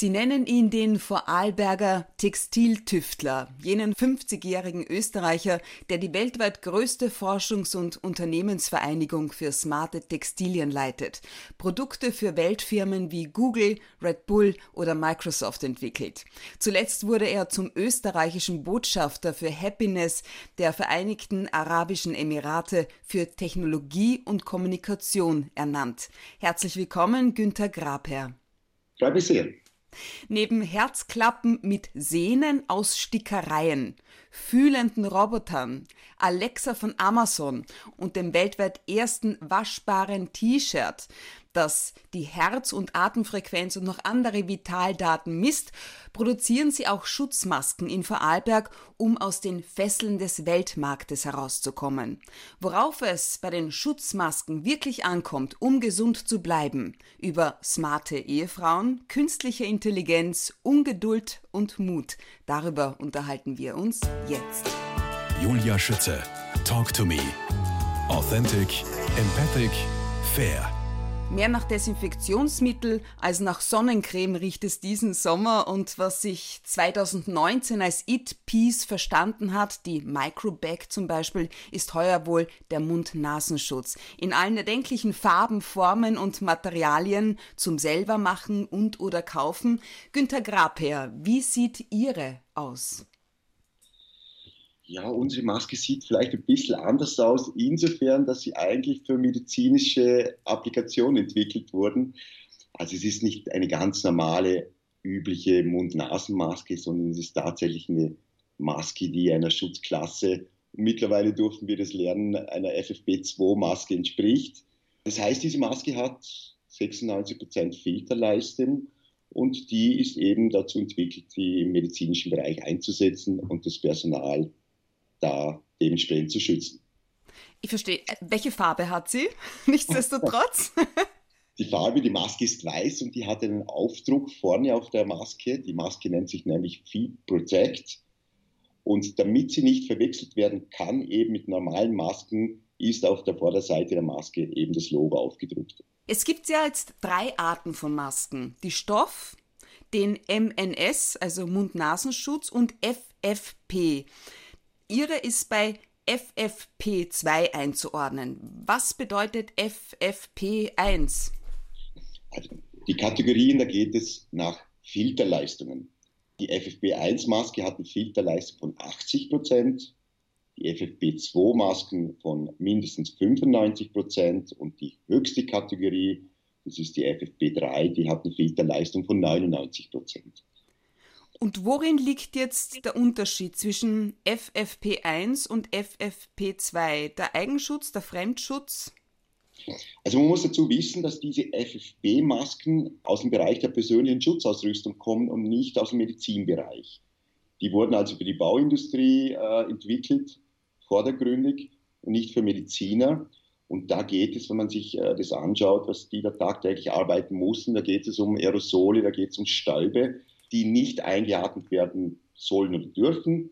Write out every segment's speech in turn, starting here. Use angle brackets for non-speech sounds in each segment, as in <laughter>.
Sie nennen ihn den Vorarlberger Textiltüftler, jenen 50-jährigen Österreicher, der die weltweit größte Forschungs- und Unternehmensvereinigung für smarte Textilien leitet, Produkte für Weltfirmen wie Google, Red Bull oder Microsoft entwickelt. Zuletzt wurde er zum österreichischen Botschafter für Happiness der Vereinigten Arabischen Emirate für Technologie und Kommunikation ernannt. Herzlich willkommen, Günter Grabherr. Freut mich sehr. Neben Herzklappen mit Sehnen aus Stickereien, fühlenden Robotern, Alexa von Amazon und dem weltweit ersten waschbaren T-Shirt das die Herz- und Atemfrequenz und noch andere Vitaldaten misst, produzieren sie auch Schutzmasken in Vorarlberg, um aus den Fesseln des Weltmarktes herauszukommen. Worauf es bei den Schutzmasken wirklich ankommt, um gesund zu bleiben, über smarte Ehefrauen, künstliche Intelligenz, Ungeduld und Mut, darüber unterhalten wir uns jetzt. Julia Schütze, Talk to Me. Authentic, empathic, fair. Mehr nach Desinfektionsmittel als nach Sonnencreme riecht es diesen Sommer und was sich 2019 als It-Piece verstanden hat, die Microbag zum Beispiel, ist heuer wohl der Mund-Nasenschutz. In allen erdenklichen Farben, Formen und Materialien zum selbermachen und oder kaufen. Günter Grabherr, wie sieht Ihre aus? Ja, unsere Maske sieht vielleicht ein bisschen anders aus, insofern, dass sie eigentlich für medizinische Applikationen entwickelt wurden. Also es ist nicht eine ganz normale, übliche Mund-Nasen-Maske, sondern es ist tatsächlich eine Maske, die einer Schutzklasse, mittlerweile durften wir das lernen, einer FFP2-Maske entspricht. Das heißt, diese Maske hat 96% Filterleistung und die ist eben dazu entwickelt, sie im medizinischen Bereich einzusetzen und das Personal da dementsprechend zu schützen. Ich verstehe. Welche Farbe hat sie? <laughs> Nichtsdestotrotz. <laughs> Die Farbe, die Maske ist weiß und die hat einen Aufdruck vorne auf der Maske. Die Maske nennt sich nämlich Feed Protect. Und damit sie nicht verwechselt werden kann, eben mit normalen Masken, ist auf der Vorderseite der Maske eben das Logo aufgedruckt. Es gibt ja jetzt drei Arten von Masken. Die Stoff, den MNS, also Mund-Nasenschutz und FFP. Ihre ist bei FFP2 einzuordnen. Was bedeutet FFP1? Also die Kategorien, da geht es nach Filterleistungen. Die FFP1-Maske hat eine Filterleistung von 80 Prozent, die FFP2-Masken von mindestens 95 Prozent und die höchste Kategorie, das ist die FFP3, die hat eine Filterleistung von 99 Prozent. Und worin liegt jetzt der Unterschied zwischen FFP1 und FFP2? Der Eigenschutz, der Fremdschutz? Also man muss dazu wissen, dass diese FFP-Masken aus dem Bereich der persönlichen Schutzausrüstung kommen und nicht aus dem Medizinbereich. Die wurden also für die Bauindustrie äh, entwickelt, vordergründig und nicht für Mediziner. Und da geht es, wenn man sich äh, das anschaut, was die da tagtäglich arbeiten mussten, da geht es um Aerosole, da geht es um Stäube die nicht eingeatmet werden sollen oder dürfen.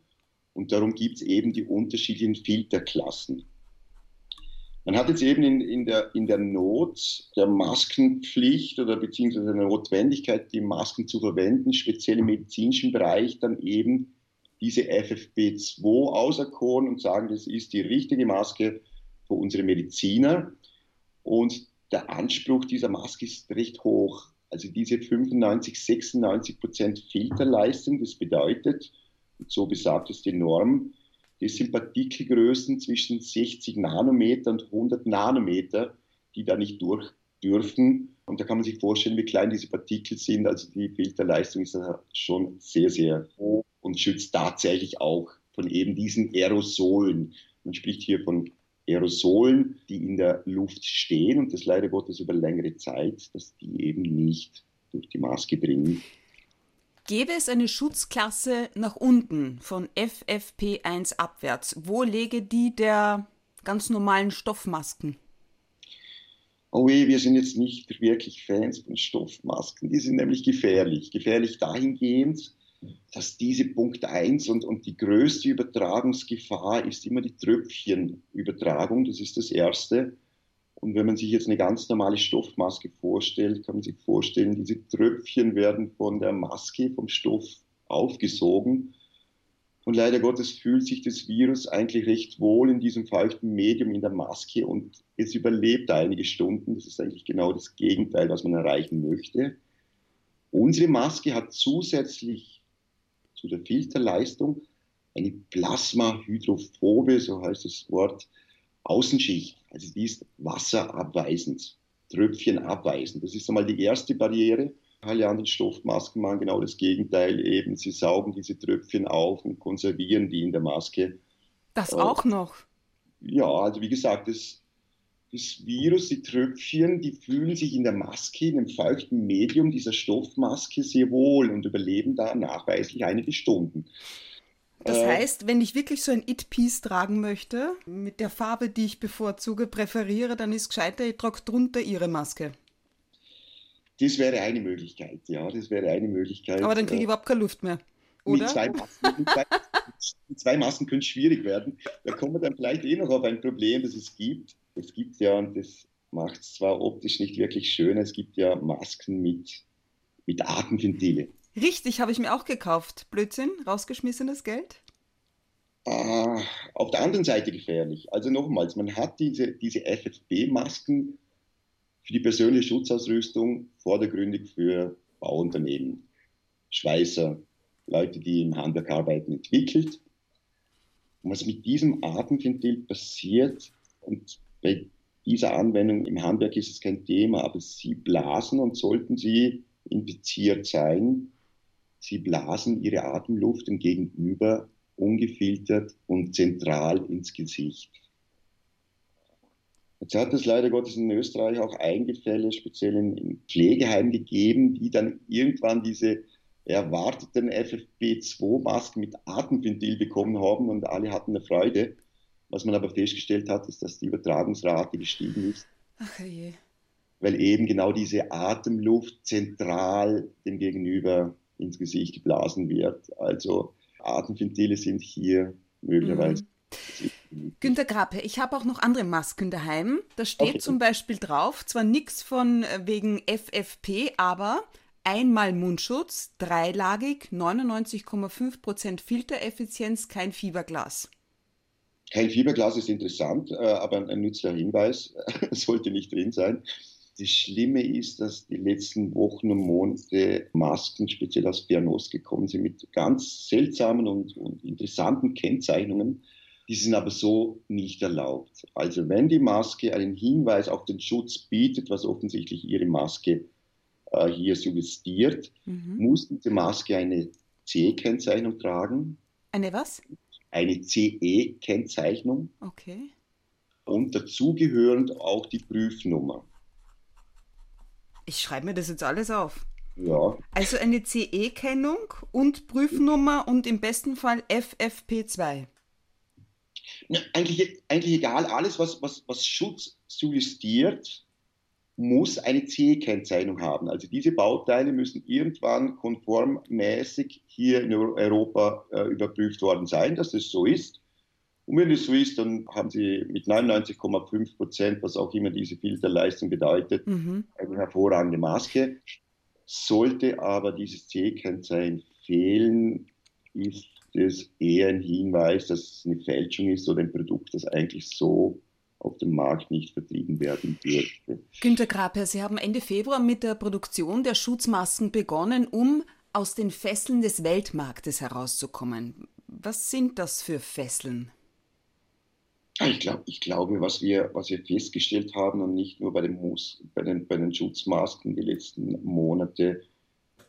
Und darum gibt es eben die unterschiedlichen Filterklassen. Man hat jetzt eben in, in, der, in der Not der Maskenpflicht oder beziehungsweise der Notwendigkeit, die Masken zu verwenden, speziell im medizinischen Bereich, dann eben diese FFP2 auserkoren und sagen, das ist die richtige Maske für unsere Mediziner. Und der Anspruch dieser Maske ist recht hoch. Also diese 95, 96 Prozent Filterleistung, das bedeutet, und so besagt es die Norm, das sind Partikelgrößen zwischen 60 Nanometer und 100 Nanometer, die da nicht durch dürfen. Und da kann man sich vorstellen, wie klein diese Partikel sind. Also die Filterleistung ist schon sehr, sehr hoch und schützt tatsächlich auch von eben diesen Aerosolen. Man spricht hier von Aerosolen, die in der Luft stehen und das leider Gottes über längere Zeit, dass die eben nicht durch die Maske dringen. Gäbe es eine Schutzklasse nach unten von FFP1 abwärts, wo lege die der ganz normalen Stoffmasken? Oh weh, wir sind jetzt nicht wirklich Fans von Stoffmasken. Die sind nämlich gefährlich. Gefährlich dahingehend, dass diese Punkt 1 und, und die größte Übertragungsgefahr ist immer die Tröpfchenübertragung, das ist das Erste. Und wenn man sich jetzt eine ganz normale Stoffmaske vorstellt, kann man sich vorstellen, diese Tröpfchen werden von der Maske, vom Stoff aufgesogen. Und leider Gottes fühlt sich das Virus eigentlich recht wohl in diesem feuchten Medium in der Maske und es überlebt einige Stunden. Das ist eigentlich genau das Gegenteil, was man erreichen möchte. Unsere Maske hat zusätzlich zu der Filterleistung eine Plasmahydrophobe, so heißt das Wort, Außenschicht. Also die ist wasserabweisend, tröpfchenabweisend. Das ist einmal die erste Barriere. Alle anderen Stoffmasken machen genau das Gegenteil eben. Sie saugen diese Tröpfchen auf und konservieren die in der Maske. Das auch noch? Ja, also wie gesagt, das, das Virus, die Tröpfchen, die fühlen sich in der Maske, in dem feuchten Medium dieser Stoffmaske sehr wohl und überleben da nachweislich einige Stunden. Das äh, heißt, wenn ich wirklich so ein It-Piece tragen möchte, mit der Farbe, die ich bevorzuge, präferiere, dann ist gescheiter, ich trage drunter Ihre Maske. Das wäre eine Möglichkeit, ja, das wäre eine Möglichkeit. Aber dann kriege ich äh, überhaupt keine Luft mehr. Oder? Mit zwei, Masken, mit, zwei, mit zwei Masken könnte es schwierig werden. Da kommen wir dann vielleicht eh noch auf ein Problem, das es gibt. Es gibt ja, und das macht es zwar optisch nicht wirklich schön, es gibt ja Masken mit, mit Atemventile. Richtig, habe ich mir auch gekauft. Blödsinn, rausgeschmissenes Geld? Ah, auf der anderen Seite gefährlich. Also nochmals, man hat diese, diese FFP-Masken für die persönliche Schutzausrüstung vordergründig für Bauunternehmen, Schweißer, Leute, die im Handwerk arbeiten, entwickelt. Und was mit diesem Atemventil passiert, und bei dieser Anwendung im Handwerk ist es kein Thema, aber sie blasen und sollten sie infiziert sein, Sie blasen ihre Atemluft dem Gegenüber ungefiltert und zentral ins Gesicht. Jetzt hat es leider Gottes in Österreich auch Eingefälle, speziell in Pflegeheimen gegeben, die dann irgendwann diese erwarteten FFP2-Masken mit Atemventil bekommen haben und alle hatten eine Freude. Was man aber festgestellt hat, ist, dass die Übertragungsrate gestiegen ist. Ach je. Weil eben genau diese Atemluft zentral dem Gegenüber ins Gesicht geblasen wird. Also Atemventile sind hier möglicherweise. Mhm. Günter Grappe, ich habe auch noch andere Masken daheim. Da steht okay. zum Beispiel drauf, zwar nichts von äh, wegen FFP, aber einmal Mundschutz, dreilagig, 99,5% Filtereffizienz, kein Fieberglas. Kein Fieberglas ist interessant, äh, aber ein nützlicher Hinweis <laughs> sollte nicht drin sein. Das Schlimme ist, dass die letzten Wochen und Monate Masken speziell aus Fernost gekommen sind mit ganz seltsamen und, und interessanten Kennzeichnungen. Die sind aber so nicht erlaubt. Also wenn die Maske einen Hinweis auf den Schutz bietet, was offensichtlich ihre Maske äh, hier suggestiert, mhm. muss diese Maske eine CE-Kennzeichnung tragen. Eine was? Eine CE-Kennzeichnung. Okay. Und dazugehörend auch die Prüfnummer. Ich schreibe mir das jetzt alles auf. Ja. Also eine CE-Kennung und Prüfnummer und im besten Fall FFP2. Na, eigentlich, eigentlich egal, alles, was, was, was Schutz suggestiert, muss eine CE-Kennzeichnung haben. Also diese Bauteile müssen irgendwann konformmäßig hier in Europa äh, überprüft worden sein, dass das so ist. Und wenn es so ist, dann haben Sie mit 99,5 Prozent, was auch immer diese Filterleistung bedeutet, mhm. eine hervorragende Maske. Sollte aber dieses C-Kennzeichen fehlen, ist es eher ein Hinweis, dass es eine Fälschung ist oder ein Produkt, das eigentlich so auf dem Markt nicht vertrieben werden dürfte. Günter Graper, Sie haben Ende Februar mit der Produktion der Schutzmasken begonnen, um aus den Fesseln des Weltmarktes herauszukommen. Was sind das für Fesseln? Ich, glaub, ich glaube, was wir, was wir festgestellt haben, und nicht nur bei den, Mus bei den, bei den Schutzmasken die letzten Monate,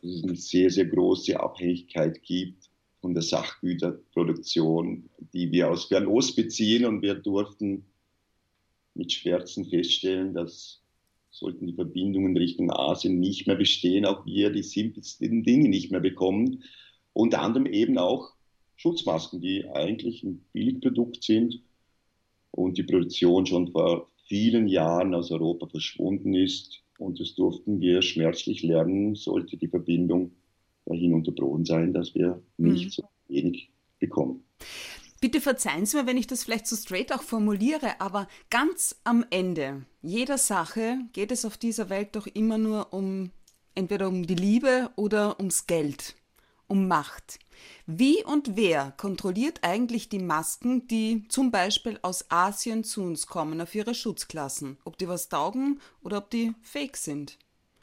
dass es eine sehr, sehr große Abhängigkeit gibt von der Sachgüterproduktion, die wir aus Fernost beziehen. Und wir durften mit Schmerzen feststellen, dass sollten die Verbindungen Richtung Asien nicht mehr bestehen, auch wir die simpelsten Dinge nicht mehr bekommen. Unter anderem eben auch Schutzmasken, die eigentlich ein Billigprodukt sind und die Produktion schon vor vielen Jahren aus Europa verschwunden ist. Und das durften wir schmerzlich lernen, sollte die Verbindung dahin unterbrochen sein, dass wir nicht mhm. so wenig bekommen. Bitte verzeihen Sie mir, wenn ich das vielleicht so straight auch formuliere, aber ganz am Ende jeder Sache geht es auf dieser Welt doch immer nur um entweder um die Liebe oder ums Geld, um Macht. Wie und wer kontrolliert eigentlich die Masken, die zum Beispiel aus Asien zu uns kommen, auf ihre Schutzklassen? Ob die was taugen oder ob die fake sind?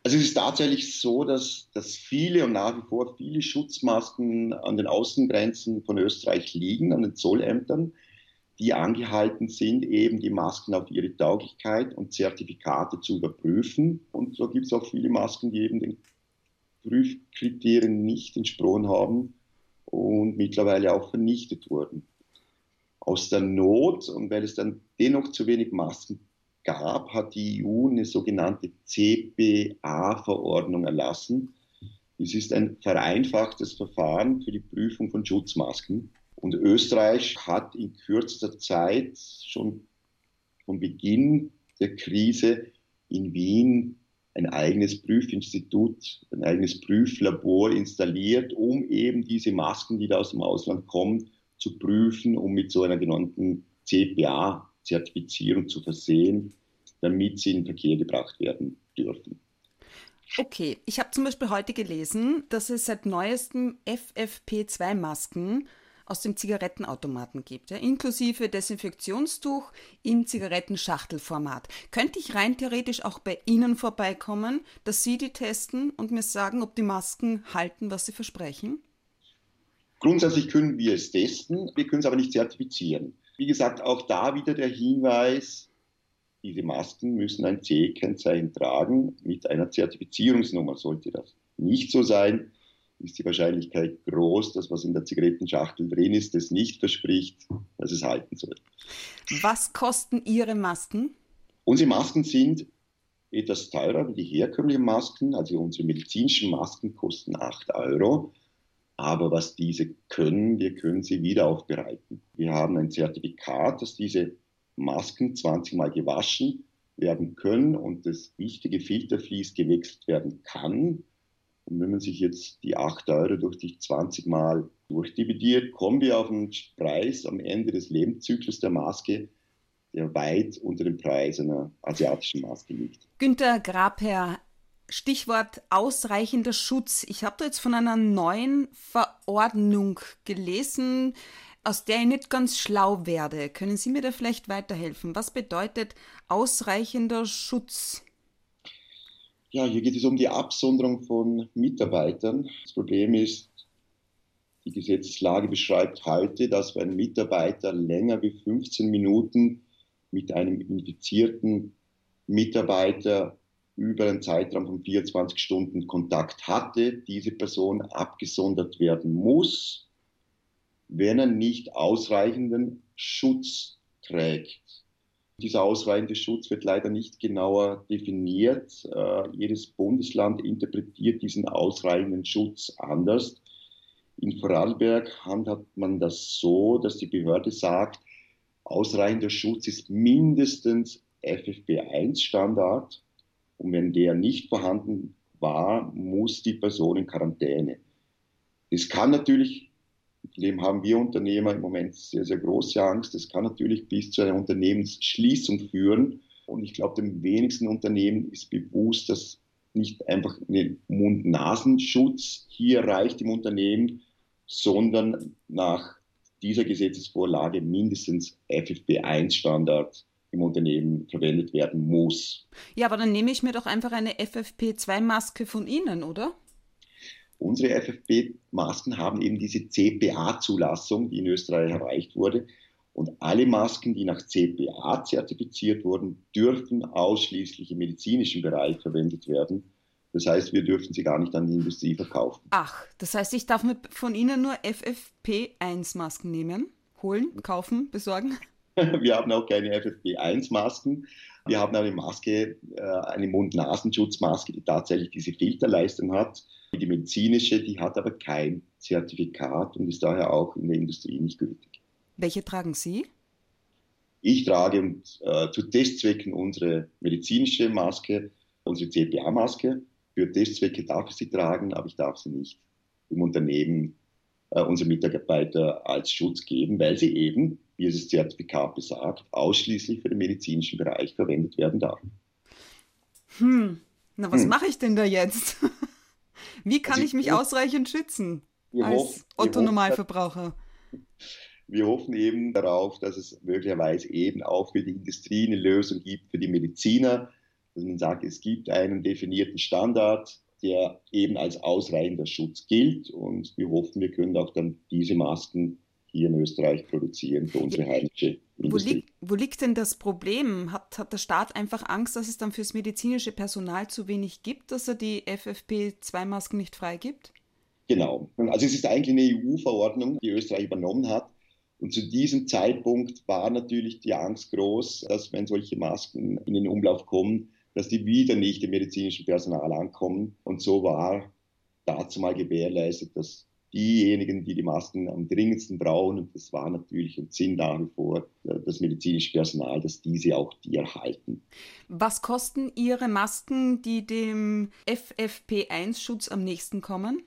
Also es ist tatsächlich so, dass, dass viele und nach wie vor viele Schutzmasken an den Außengrenzen von Österreich liegen, an den Zollämtern, die angehalten sind, eben die Masken auf ihre Tauglichkeit und Zertifikate zu überprüfen. Und so gibt es auch viele Masken, die eben den Prüfkriterien nicht entsprochen haben und mittlerweile auch vernichtet wurden. Aus der Not und weil es dann dennoch zu wenig Masken gab, hat die EU eine sogenannte CPA-Verordnung erlassen. Es ist ein vereinfachtes Verfahren für die Prüfung von Schutzmasken. Und Österreich hat in kürzester Zeit schon von Beginn der Krise in Wien ein eigenes Prüfinstitut, ein eigenes Prüflabor installiert, um eben diese Masken, die da aus dem Ausland kommen, zu prüfen, um mit so einer genannten CPA Zertifizierung zu versehen, damit sie in den Verkehr gebracht werden dürfen. Okay, ich habe zum Beispiel heute gelesen, dass es seit neuestem FFP2-Masken aus dem Zigarettenautomaten gibt, ja, inklusive Desinfektionstuch im Zigarettenschachtelformat. Könnte ich rein theoretisch auch bei Ihnen vorbeikommen, dass Sie die testen und mir sagen, ob die Masken halten, was sie versprechen? Grundsätzlich können wir es testen, wir können es aber nicht zertifizieren. Wie gesagt, auch da wieder der Hinweis, diese Masken müssen ein CE-Kennzeichen tragen mit einer Zertifizierungsnummer. Sollte das nicht so sein, ist die Wahrscheinlichkeit groß, dass was in der Zigarettenschachtel drin ist, das nicht verspricht, dass es halten soll. Was kosten Ihre Masken? Unsere Masken sind etwas teurer wie die herkömmlichen Masken. Also unsere medizinischen Masken kosten 8 Euro. Aber was diese können, wir können sie wieder aufbereiten. Wir haben ein Zertifikat, dass diese Masken 20 Mal gewaschen werden können und das wichtige Filtervlies gewechselt werden kann. Und wenn man sich jetzt die 8 Euro durch die 20 Mal durchdividiert, kommen wir auf einen Preis am Ende des Lebenszyklus der Maske, der weit unter dem Preis einer asiatischen Maske liegt. Günter Grabherr, Stichwort ausreichender Schutz. Ich habe da jetzt von einer neuen Verordnung gelesen, aus der ich nicht ganz schlau werde. Können Sie mir da vielleicht weiterhelfen? Was bedeutet ausreichender Schutz? Ja, hier geht es um die Absonderung von Mitarbeitern. Das Problem ist, die Gesetzeslage beschreibt heute, dass wenn Mitarbeiter länger wie 15 Minuten mit einem infizierten Mitarbeiter über einen Zeitraum von 24 Stunden Kontakt hatte, diese Person abgesondert werden muss, wenn er nicht ausreichenden Schutz trägt. Dieser ausreichende Schutz wird leider nicht genauer definiert. Äh, jedes Bundesland interpretiert diesen ausreichenden Schutz anders. In Vorarlberg handhabt man das so, dass die Behörde sagt, ausreichender Schutz ist mindestens FFP1-Standard. Und wenn der nicht vorhanden war, muss die Person in Quarantäne. Es kann natürlich dem haben wir Unternehmer im Moment sehr, sehr große Angst. Das kann natürlich bis zu einer Unternehmensschließung führen. Und ich glaube, dem wenigsten Unternehmen ist bewusst, dass nicht einfach ein Mund-Nasenschutz hier reicht im Unternehmen, sondern nach dieser Gesetzesvorlage mindestens FFP1-Standard im Unternehmen verwendet werden muss. Ja, aber dann nehme ich mir doch einfach eine FFP2-Maske von Ihnen, oder? Unsere FFP-Masken haben eben diese CPA-Zulassung, die in Österreich erreicht wurde. Und alle Masken, die nach CPA zertifiziert wurden, dürfen ausschließlich im medizinischen Bereich verwendet werden. Das heißt, wir dürfen sie gar nicht an die Industrie verkaufen. Ach, das heißt, ich darf von Ihnen nur FFP1-Masken nehmen, holen, kaufen, besorgen? <laughs> Wir haben auch keine FFP1-Masken. Wir haben eine Maske, äh, eine Mund-Nasenschutzmaske, die tatsächlich diese Filterleistung hat. Die medizinische, die hat aber kein Zertifikat und ist daher auch in der Industrie nicht gültig. Welche tragen Sie? Ich trage äh, zu Testzwecken unsere medizinische Maske, unsere CPA-Maske. Für Testzwecke darf ich sie tragen, aber ich darf sie nicht im Unternehmen äh, äh, unsere Mitarbeiter als Schutz geben, weil sie eben, wie es das Zertifikat besagt, ausschließlich für den medizinischen Bereich verwendet werden darf. Hm, na was hm. mache ich denn da jetzt? <laughs> wie kann also ich mich ausreichend schützen als Otto-Normalverbraucher? <laughs> Wir hoffen eben darauf, dass es möglicherweise eben auch für die Industrie eine Lösung gibt, für die Mediziner, dass man sagt, es gibt einen definierten Standard, der eben als ausreichender Schutz gilt. Und wir hoffen, wir können auch dann diese Masken hier in Österreich produzieren für unsere heimische Industrie. Wo, liegt, wo liegt denn das Problem? Hat, hat der Staat einfach Angst, dass es dann fürs medizinische Personal zu wenig gibt, dass er die FFP2-Masken nicht freigibt? Genau. Also es ist eigentlich eine EU-Verordnung, die Österreich übernommen hat. Und zu diesem Zeitpunkt war natürlich die Angst groß, dass wenn solche Masken in den Umlauf kommen, dass die wieder nicht im medizinischen Personal ankommen. Und so war dazu mal gewährleistet, dass diejenigen, die die Masken am dringendsten brauchen, und das war natürlich und sind nach wie vor äh, das medizinische Personal, dass diese auch die erhalten. Was kosten Ihre Masken, die dem FFP1-Schutz am nächsten kommen?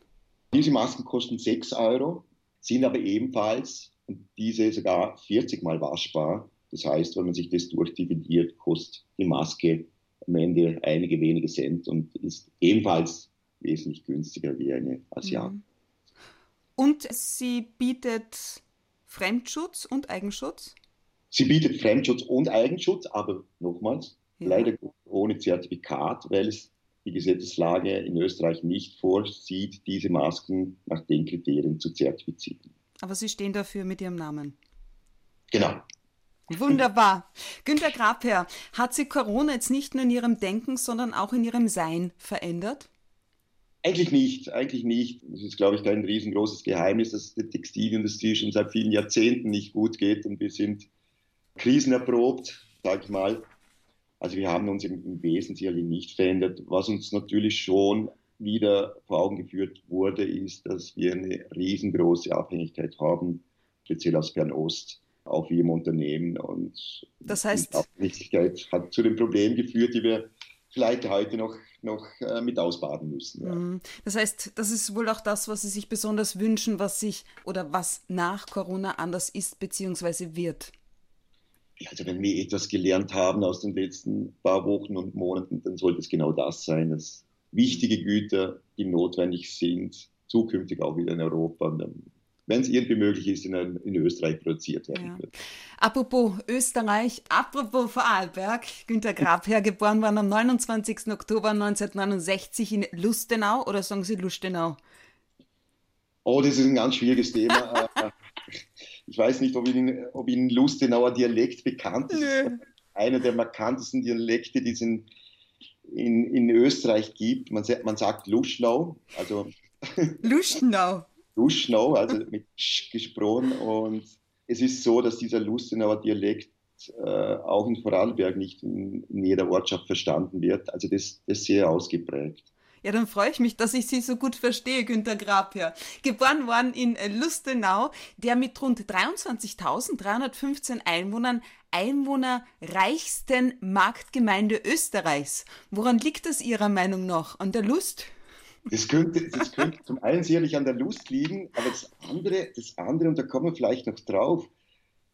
Diese Masken kosten 6 Euro, sind aber ebenfalls, und diese sogar 40 Mal waschbar. Das heißt, wenn man sich das durchdividiert, kostet die Maske am Ende einige wenige Cent und ist ebenfalls wesentlich günstiger wie eine Asiat. Mhm. Und sie bietet Fremdschutz und Eigenschutz? Sie bietet Fremdschutz und Eigenschutz, aber nochmals, ja. leider ohne Zertifikat, weil es die Gesetzeslage in Österreich nicht vorsieht, diese Masken nach den Kriterien zu zertifizieren. Aber Sie stehen dafür mit Ihrem Namen. Genau. Wunderbar. Günter Grabherr, hat sich Corona jetzt nicht nur in Ihrem Denken, sondern auch in Ihrem Sein verändert? Eigentlich nicht, eigentlich nicht. Das ist, glaube ich, kein riesengroßes Geheimnis, dass die Textilindustrie schon seit vielen Jahrzehnten nicht gut geht und wir sind krisenerprobt, sage ich mal. Also wir haben uns im, im Wesen sicherlich nicht verändert. Was uns natürlich schon wieder vor Augen geführt wurde, ist, dass wir eine riesengroße Abhängigkeit haben, speziell aus Fernost auch wie im Unternehmen. Und das heißt, die Aufrichtigkeit hat zu den Problemen geführt, die wir vielleicht heute noch, noch äh, mit ausbaden müssen. Ja. Mhm. Das heißt, das ist wohl auch das, was Sie sich besonders wünschen, was sich oder was nach Corona anders ist bzw. wird. Also wenn wir etwas gelernt haben aus den letzten paar Wochen und Monaten, dann sollte es genau das sein, dass wichtige Güter, die notwendig sind, zukünftig auch wieder in Europa wenn es irgendwie möglich ist, in, in Österreich produziert werden ja. wird. Apropos Österreich, apropos Vorarlberg, Günter Grabherr, geboren worden am 29. Oktober 1969 in Lustenau oder sagen Sie Lustenau? Oh, das ist ein ganz schwieriges Thema. <laughs> Äh, ich weiß nicht, ob Ihnen, ob Ihnen Lustenauer Dialekt bekannt ist. Nö. Einer der markantesten Dialekte, die es in, in, in Österreich gibt. Man, man sagt Luschnau. Also Luschnau. Luschnau, also mit Sch gesprochen. Und es ist so, dass dieser Lustenauer Dialekt äh, auch in Vorarlberg nicht in, in, jeder Ortschaft verstanden wird. Also das, das ist sehr ausgeprägt. Ja, dann freue ich mich, dass ich Sie so gut verstehe, Günter Grabherr. Geboren worden in Lustenau, der mit rund 23.315 Einwohnern einwohnerreichsten Marktgemeinde Österreichs. Woran liegt das Ihrer Meinung nach? An der Lust? Das könnte, das könnte zum einen sicherlich an der Lust liegen, aber das andere, das andere, und da kommen wir vielleicht noch drauf,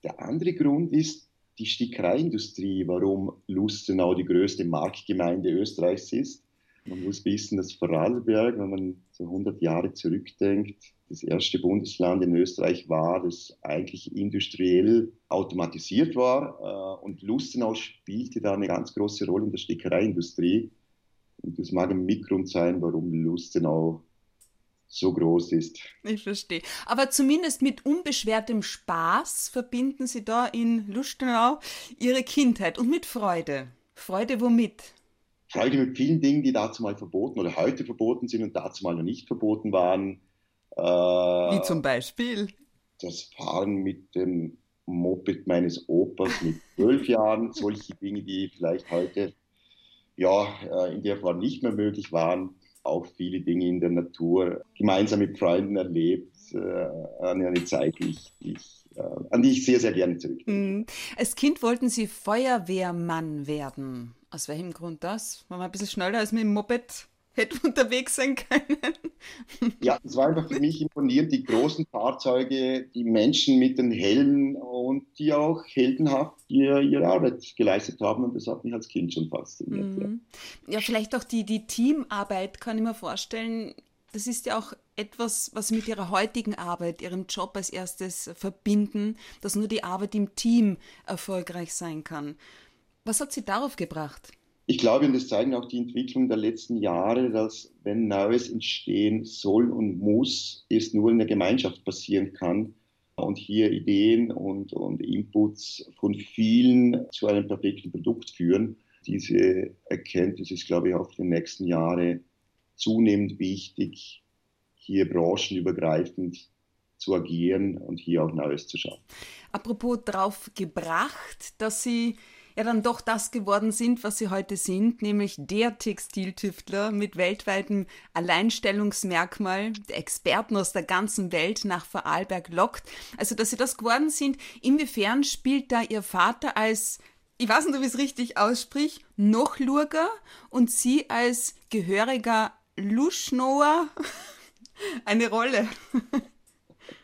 der andere Grund ist die Stickereiindustrie, warum Lustenau die größte Marktgemeinde Österreichs ist. Man muss wissen, dass Vorarlberg, wenn man so 100 Jahre zurückdenkt, das erste Bundesland in Österreich war, das eigentlich industriell automatisiert war. Äh, und Lustenau spielte da eine ganz große Rolle in der Stickereiindustrie. Und das mag ein Mitgrund sein, warum Lustenau so groß ist. Ich verstehe. Aber zumindest mit unbeschwertem Spaß verbinden Sie da in Lustenau Ihre Kindheit und mit Freude. Freude womit? Freude mit vielen Dingen, die dazu mal verboten oder heute verboten sind und dazu mal noch nicht verboten waren. Äh, Wie zum Beispiel? Das Fahren mit dem Moped meines Opas mit zwölf Jahren, solche Dinge, die vielleicht heute ja, äh, in der Form nicht mehr möglich waren. Auch viele Dinge in der Natur gemeinsam mit Freunden erlebt, äh, an eine Zeit, die ich, äh, an die ich sehr, sehr gerne zurückdenke. Mhm. Als Kind wollten Sie Feuerwehrmann werden. Aus welchem Grund das? War man ein bisschen schneller als mit dem Moped hätte unterwegs sein können? Ja, es war einfach für mich imponierend, die großen Fahrzeuge, die Menschen mit den Helmen und die auch heldenhaft ihr, ihre Arbeit geleistet haben. Und das hat mich als Kind schon fasziniert. Mhm. Ja. ja, vielleicht auch die, die Teamarbeit, kann ich mir vorstellen. Das ist ja auch etwas, was Sie mit Ihrer heutigen Arbeit, Ihrem Job als erstes verbinden, dass nur die Arbeit im Team erfolgreich sein kann. Was hat Sie darauf gebracht? Ich glaube, und das zeigen auch die Entwicklungen der letzten Jahre, dass wenn Neues entstehen soll und muss, es nur in der Gemeinschaft passieren kann und hier Ideen und, und Inputs von vielen zu einem perfekten Produkt führen. Diese Erkenntnis ist, glaube ich, auch für die nächsten Jahre zunehmend wichtig, hier branchenübergreifend zu agieren und hier auch Neues zu schaffen. Apropos drauf gebracht, dass Sie ja dann doch das geworden sind, was sie heute sind, nämlich der Textiltüftler mit weltweitem Alleinstellungsmerkmal, der Experten aus der ganzen Welt nach Vorarlberg lockt. Also, dass sie das geworden sind, inwiefern spielt da ihr Vater als ich weiß nicht, ob ich es richtig aussprich, Lurger und sie als gehöriger Luschnoer <laughs> eine Rolle.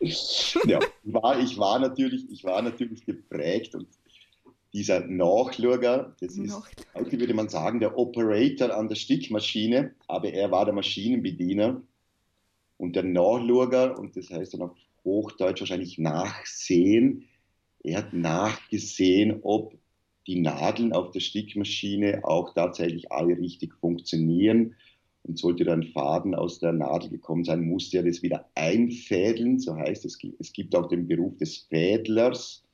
<laughs> ja, war, ich, war natürlich, ich war natürlich geprägt und dieser Nachluger, das ist, heute würde man sagen, der Operator an der Stickmaschine, aber er war der Maschinenbediener. Und der Nachluger, und das heißt dann auf Hochdeutsch wahrscheinlich nachsehen, er hat nachgesehen, ob die Nadeln auf der Stickmaschine auch tatsächlich alle richtig funktionieren. Und sollte dann Faden aus der Nadel gekommen sein, musste er das wieder einfädeln. So heißt es, es gibt auch den Beruf des Fädlers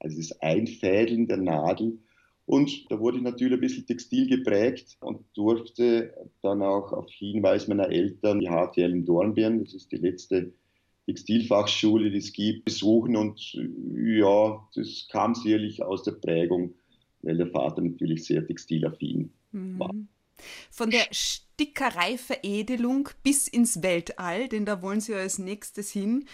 also das Einfädeln der Nadel. Und da wurde ich natürlich ein bisschen textil geprägt und durfte dann auch auf Hinweis meiner Eltern die HTL in Dornbirn, das ist die letzte Textilfachschule, die es gibt, besuchen. Und ja, das kam sicherlich aus der Prägung, weil der Vater natürlich sehr textilaffin mhm. war. Von der Stickereiveredelung bis ins Weltall, denn da wollen Sie als nächstes hin.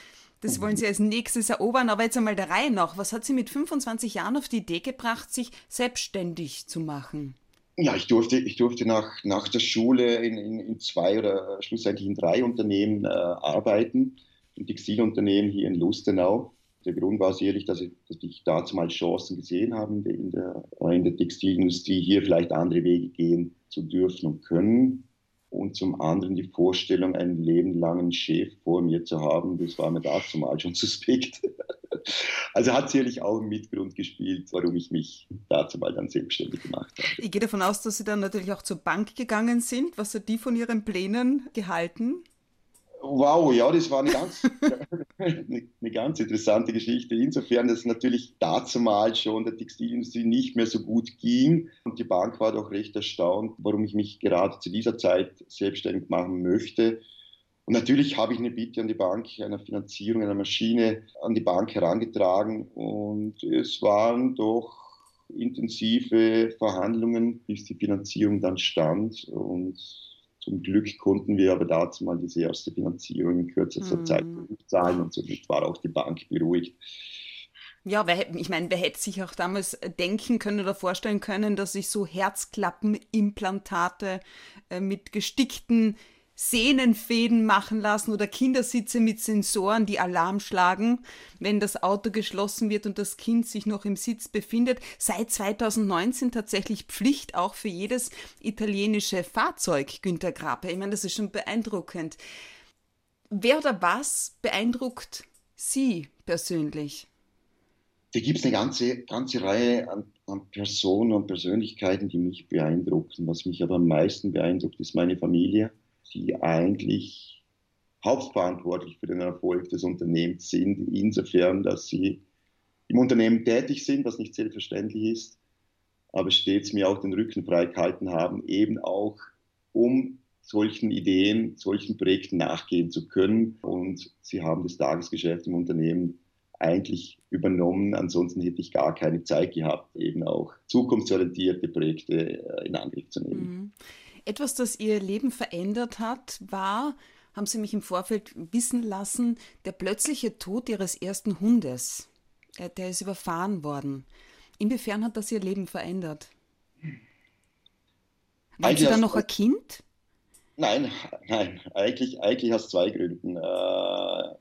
Das wollen Sie als nächstes erobern. Aber jetzt einmal der Reihe nach. Was hat Sie mit 25 Jahren auf die Idee gebracht, sich selbstständig zu machen? Ja, ich durfte, ich durfte nach, nach der Schule in, in, in zwei oder schlussendlich in drei Unternehmen äh, arbeiten. Ein Textilunternehmen hier in Lustenau. Der Grund war sicherlich, dass ich, dass ich dazu mal Chancen gesehen habe, in der, in der Textilindustrie hier vielleicht andere Wege gehen zu dürfen und können und zum anderen die Vorstellung, einen lebenlangen Chef vor mir zu haben, das war mir dazu mal schon <laughs> suspekt. Also hat sicherlich auch einen Mitgrund gespielt, warum ich mich dazu mal dann selbstständig gemacht habe. Ich gehe davon aus, dass Sie dann natürlich auch zur Bank gegangen sind. Was hat die von Ihren Plänen gehalten? Wow, ja, das war eine ganz, <laughs> eine ganz interessante Geschichte. Insofern, dass es natürlich dazu mal schon der Textilindustrie nicht mehr so gut ging. Und die Bank war doch recht erstaunt, warum ich mich gerade zu dieser Zeit selbstständig machen möchte. Und natürlich habe ich eine Bitte an die Bank, einer Finanzierung einer Maschine an die Bank herangetragen. Und es waren doch intensive Verhandlungen, bis die Finanzierung dann stand. Und zum Glück konnten wir aber dazu mal diese erste Finanzierung in kürzester mhm. Zeit zahlen und somit war auch die Bank beruhigt. Ja, wer, ich meine, wer hätte sich auch damals denken können oder vorstellen können, dass sich so Herzklappenimplantate äh, mit gestickten Sehnenfäden machen lassen oder Kindersitze mit Sensoren, die Alarm schlagen, wenn das Auto geschlossen wird und das Kind sich noch im Sitz befindet. Seit 2019 tatsächlich Pflicht auch für jedes italienische Fahrzeug, Günter Grape. Ich meine, das ist schon beeindruckend. Wer oder was beeindruckt Sie persönlich? Da gibt es eine ganze, ganze Reihe an, an Personen und Persönlichkeiten, die mich beeindrucken. Was mich aber am meisten beeindruckt, ist meine Familie die eigentlich hauptverantwortlich für den Erfolg des Unternehmens sind, insofern, dass sie im Unternehmen tätig sind, was nicht selbstverständlich ist, aber stets mir auch den Rücken frei gehalten haben, eben auch um solchen Ideen, solchen Projekten nachgehen zu können. Und sie haben das Tagesgeschäft im Unternehmen eigentlich übernommen. Ansonsten hätte ich gar keine Zeit gehabt, eben auch zukunftsorientierte Projekte äh, in Angriff zu nehmen. Mhm. Etwas, das Ihr Leben verändert hat, war, haben Sie mich im Vorfeld wissen lassen, der plötzliche Tod Ihres ersten Hundes. Äh, der ist überfahren worden. Inwiefern hat das Ihr Leben verändert? Waren Sie dann noch ein Kind? Nein, <laughs> nein, eigentlich, eigentlich aus zwei Gründen. Äh,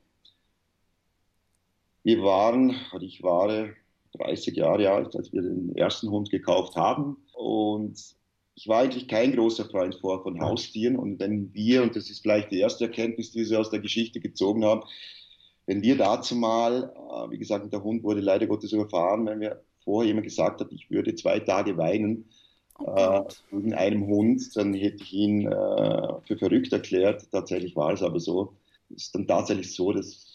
wir waren, ich war 30 Jahre alt, als wir den ersten Hund gekauft haben. Und ich war eigentlich kein großer Freund vor von Haustieren. Und wenn wir, und das ist vielleicht die erste Erkenntnis, die wir aus der Geschichte gezogen haben, wenn wir dazu mal, äh, wie gesagt, der Hund wurde leider Gottes überfahren, wenn wir vorher jemand gesagt hat, ich würde zwei Tage weinen oh äh, wegen einem Hund, dann hätte ich ihn äh, für verrückt erklärt. Tatsächlich war es aber so. Es ist dann tatsächlich so, dass,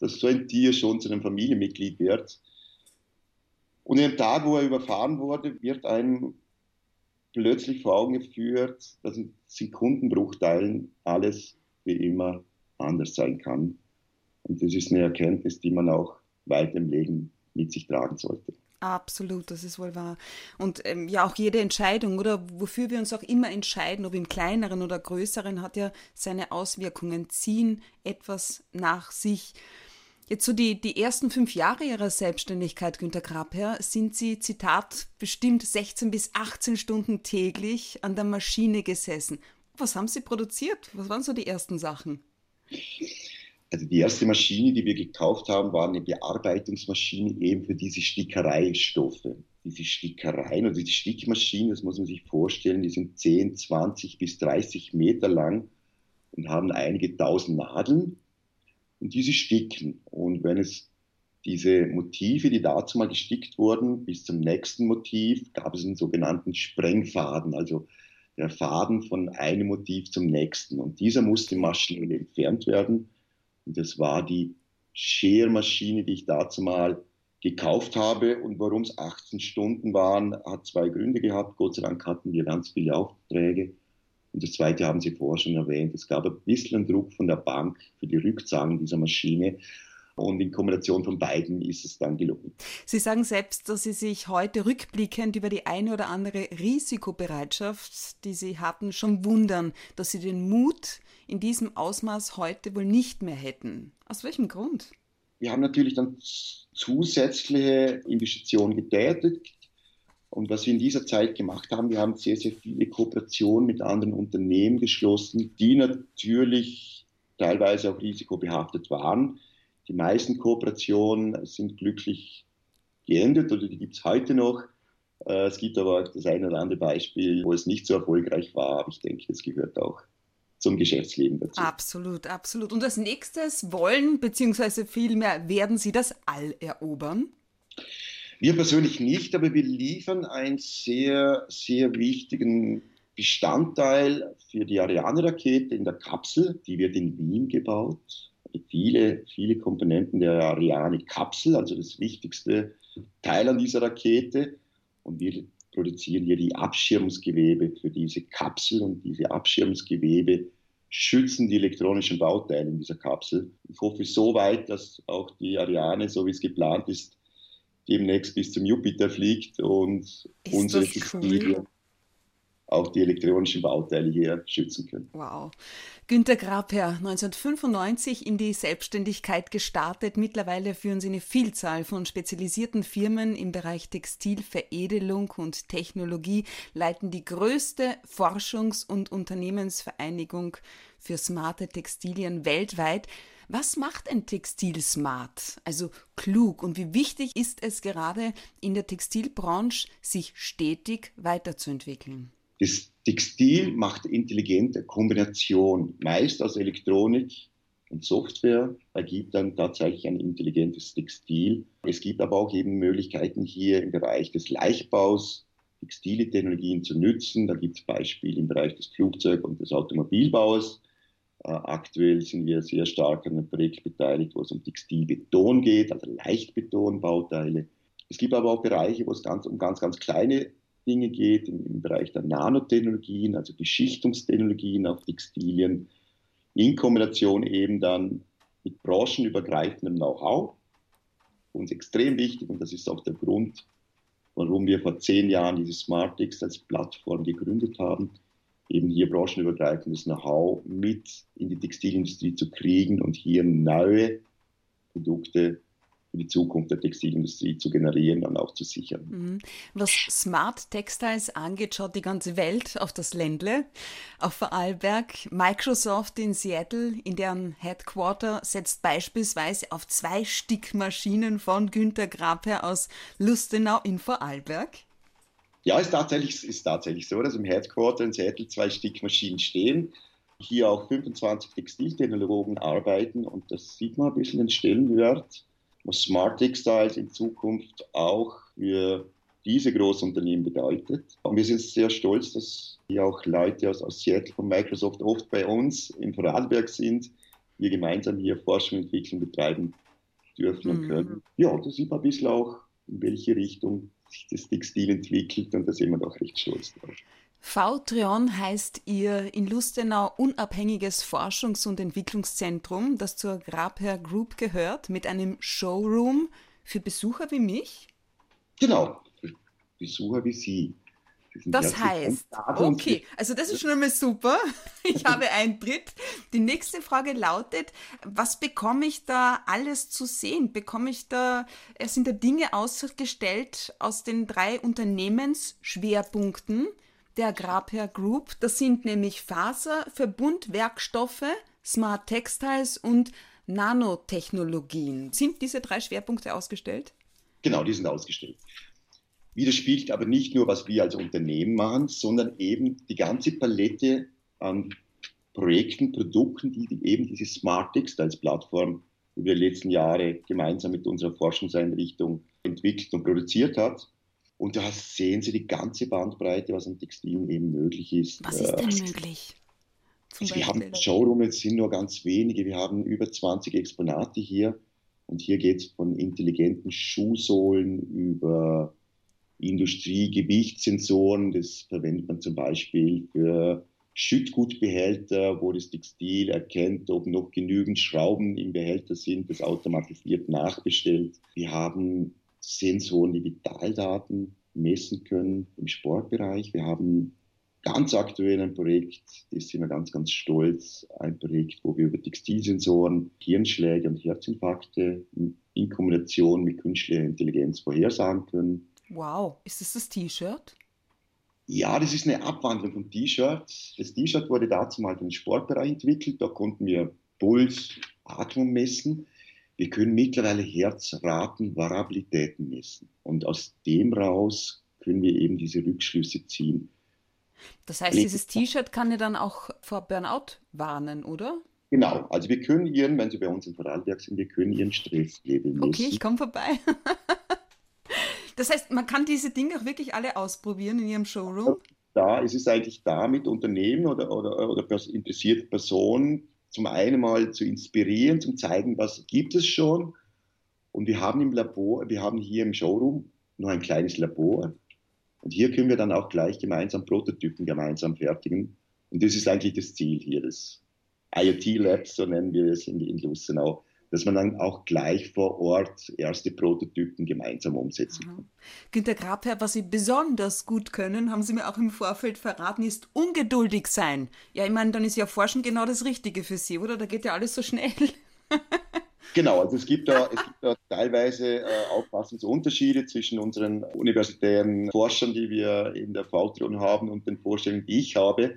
dass so ein Tier schon zu einem Familienmitglied wird. Und am Tag, wo er überfahren wurde, wird einem plötzlich vor Augen geführt, dass in Sekundenbruchteilen alles wie immer anders sein kann. Und das ist eine Erkenntnis, die man auch weiter im Leben mit sich tragen sollte. Absolut, das ist wohl wahr. Und ähm, ja, auch jede Entscheidung oder wofür wir uns auch immer entscheiden, ob im kleineren oder größeren, hat ja seine Auswirkungen, ziehen etwas nach sich. Jetzt so die, die ersten fünf Jahre Ihrer Selbstständigkeit, Günter Grabherr, sind Sie, Zitat, bestimmt 16 bis 18 Stunden täglich an der Maschine gesessen. Was haben Sie produziert? Was waren so die ersten Sachen? Also die erste Maschine, die wir gekauft haben, war eine Bearbeitungsmaschine eben für diese Stickereistoffe. Diese Stickereien oder diese Stickmaschinen, das muss man sich vorstellen, die sind 10, 20 bis 30 Meter lang und haben einige tausend Nadeln und diese sticken. Und wenn es diese Motive, die dazu mal gestickt wurden, bis zum nächsten Motiv gab es einen sogenannten Sprengfaden, also der Faden von einem Motiv zum nächsten. Und dieser musste maschinell entfernt werden. Und das war die Schermaschine, die ich dazu mal gekauft habe. Und warum es 18 Stunden waren, hat zwei Gründe gehabt. Gott sei Dank hatten wir ganz viele Aufträge. Und das Zweite haben Sie vorher schon erwähnt. Es gab ein bisschen Druck von der Bank für die Rückzahlung dieser Maschine. Und in Kombination von beiden ist es dann gelungen. Sie sagen selbst, dass Sie sich heute rückblickend über die eine oder andere Risikobereitschaft, die Sie hatten, schon wundern, dass Sie den Mut in diesem Ausmaß heute wohl nicht mehr hätten. Aus welchem Grund? Wir haben natürlich dann zusätzliche Investitionen getätigt, und was wir in dieser Zeit gemacht haben, wir haben sehr, sehr viele Kooperationen mit anderen Unternehmen geschlossen, die natürlich teilweise auch risikobehaftet waren. Die meisten Kooperationen sind glücklich geendet oder die gibt es heute noch. Äh, es gibt aber das eine oder andere Beispiel, wo es nicht so erfolgreich war, aber ich denke, das gehört auch zum Geschäftsleben dazu. Absolut, absolut. Und als nächstes wollen, beziehungsweise vielmehr werden Sie das All erobern? Wir persönlich nicht, aber wir liefern einen sehr, sehr wichtigen Bestandteil für die Ariane-Rakete in der Kapsel. Die wird in Wien gebaut. Viele, viele Komponenten der Ariane-Kapsel, also das wichtigste Teil an dieser Rakete. Und wir produzieren hier die Abschirmungsgewebe für diese Kapsel und diese Abschirmungsgewebe schützen die elektronischen Bauteile in dieser Kapsel. Ich hoffe so weit, dass auch die Ariane, so wie es geplant ist, demnächst bis zum Jupiter fliegt und Ist unsere cool? auch die elektronischen Bauteile hier schützen können. Wow. Günter Grabherr, 1995 in die Selbstständigkeit gestartet. Mittlerweile führen Sie eine Vielzahl von spezialisierten Firmen im Bereich Textilveredelung und Technologie, leiten die größte Forschungs- und Unternehmensvereinigung für smarte Textilien weltweit. Was macht ein Textil smart, also klug und wie wichtig ist es gerade in der Textilbranche, sich stetig weiterzuentwickeln? Das Textil macht intelligente Kombination, meist aus Elektronik und Software, ergibt dann tatsächlich ein intelligentes Textil. Es gibt aber auch eben Möglichkeiten hier im Bereich des Leichtbaus, textile Technologien zu nutzen. Da gibt es Beispiele im Bereich des Flugzeug- und des Automobilbaus. Äh, aktuell sind wir sehr stark an einem Projekt beteiligt, wo es um Textilbeton geht, also Leichtbetonbauteile. Es gibt aber auch Bereiche, wo es ganz, um ganz, ganz kleine Dinge geht, im, im Bereich der Nanotechnologien, also Beschichtungstechnologien auf Textilien, in Kombination eben dann mit branchenübergreifendem Know-how. Uns extrem wichtig und das ist auch der Grund, warum wir vor zehn Jahren diese SmartX als Plattform gegründet haben eben hier branchenübergreifendes Know-how mit in die Textilindustrie zu kriegen und hier neue Produkte für die Zukunft der Textilindustrie zu generieren und auch zu sichern. Mhm. Was Smart Textiles angeht, schaut die ganze Welt auf das Ländle, auf Vorarlberg. Microsoft in Seattle, in deren Headquarter, setzt beispielsweise auf zwei Stickmaschinen von Günter Grabherr aus Lustenau in Vorarlberg. Ja, ist tatsächlich, ist tatsächlich so, dass im Headquarter in Seattle zwei Stickmaschinen stehen hier auch 25 Textiltechnologen arbeiten und das sieht man ein bisschen den Stellenwert was Smart Textiles in Zukunft auch für diese Großunternehmen bedeutet. Und wir sind sehr stolz, dass hier auch Leute aus, aus Seattle von Microsoft oft bei uns in Vorarlberg sind, wir gemeinsam hier Forschung und Entwicklung betreiben dürfen und mhm. können. Ja, da sieht man ein bisschen auch, in welche Richtung sich das Textil entwickelt und da sind wir doch recht stolz drauf. V-Trion heißt Ihr in Lustenau unabhängiges Forschungs- und Entwicklungszentrum, das zur Grabherr Group gehört, mit einem Showroom für Besucher wie mich? Genau, für Besucher wie Sie. Das heißt, okay, also das ist schon einmal super. <laughs> Ich habe Eintritt. Die nächste Frage lautet, was bekomme ich da alles zu sehen? Bekomme ich da, sind da Dinge ausgestellt aus den drei Unternehmensschwerpunkten? der Grabherr Group. Das sind nämlich Faser, Verbundwerkstoffe, Smart Textiles und Nanotechnologien. Sind diese drei Schwerpunkte ausgestellt? Genau, die sind ausgestellt. Widerspiegelt aber nicht nur, was wir als Unternehmen machen, sondern eben die ganze Palette an Projekten, Produkten, die eben diese Smart Textiles Plattform über die letzten Jahre gemeinsam mit unserer Forschungseinrichtung entwickelt und produziert hat. Und da sehen Sie die ganze Bandbreite, was an Textilien eben möglich ist. Was ist denn äh, möglich? Also wir haben Showroom, jetzt sind nur ganz wenige. Wir haben über 20 Exponate hier. Und hier geht es von intelligenten Schuhsohlen über Industriegewichtssensoren. Das verwendet man zum Beispiel für Schüttgutbehälter, wo das Textil erkennt, ob noch genügend Schrauben im Behälter sind, das automatisiert nachbestellt. Wir haben Sensoren, die Vitaldaten messen können im Sportbereich. Wir haben ganz aktuell ein Projekt, das sind wir ganz, ganz stolz, ein Projekt, wo wir über Textilsensoren Hirnschläge und Herzinfarkte in Kombination mit künstlicher Intelligenz vorhersagen können. Wow, ist das das T-Shirt? Ja, das ist eine Abwandlung vom T-Shirt. Das T-Shirt wurde dazu mal den Sportbereich entwickelt. Da konnten wir Puls, Atmung messen. Wir können mittlerweile Herzraten, Variabilitäten messen. Und aus dem raus können wir eben diese Rückschlüsse ziehen. Das heißt, dieses T-Shirt kann ja dann auch vor Burnout warnen, oder? Genau, also wir können Ihren, wenn Sie bei uns im Vorarlberg sind, wir können Ihren Stresslevel messen. Okay, ich komme vorbei. <laughs> das heißt, man kann diese Dinge auch wirklich alle ausprobieren in Ihrem Showroom? Da ist es eigentlich da mit Unternehmen oder, oder, oder interessierte Personen zum einen mal zu inspirieren, zum zeigen, was gibt es schon. Und wir haben im Labor, wir haben hier im Showroom noch ein kleines Labor. Und hier können wir dann auch gleich gemeinsam Prototypen gemeinsam fertigen. Und das ist eigentlich das Ziel hier, das IoT Lab, so nennen wir es in, in Lustenau, dass man dann auch gleich vor Ort erste Prototypen gemeinsam umsetzen kann. Günter Grabherr, was Sie besonders gut können, haben Sie mir auch im Vorfeld verraten, ist ungeduldig sein. Ja, ich meine, dann ist ja Forschen genau das Richtige für Sie, oder? Da geht ja alles so schnell. <laughs> Genau, also es gibt da, es gibt da teilweise äh, Auffassungsunterschiede zwischen unseren universitären Forschern, die wir in der VTRON haben, und den Vorstellungen, die ich habe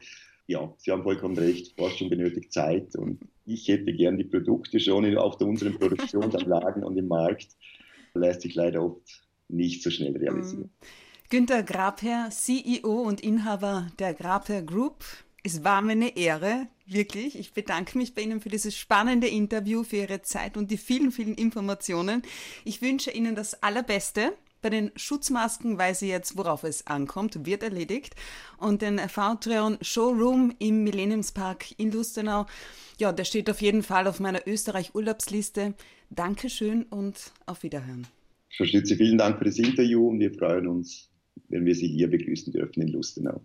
ja, Sie haben vollkommen recht, Forschung benötigt Zeit und ich hätte gern die Produkte schon auf unseren Produktionsanlagen und im Markt. Lässt sich leider oft nicht so schnell realisieren. Mm. Günter Grabherr, CEO und Inhaber der Grabherr Group. Es war mir eine Ehre, wirklich. Ich bedanke mich bei Ihnen für dieses spannende Interview, für Ihre Zeit und die vielen, vielen Informationen. Ich wünsche Ihnen das Allerbeste bei den Schutzmasken weiß ich jetzt, worauf es ankommt, wird erledigt. Und den V-Treon Showroom im Millenniumspark in Lustenau, ja, der steht auf jeden Fall auf meiner Österreich-Urlaubsliste. Dankeschön und auf Wiederhören. Frau Stütze, vielen Dank für das Interview und wir freuen uns, wenn wir Sie hier begrüßen dürfen in Lustenau.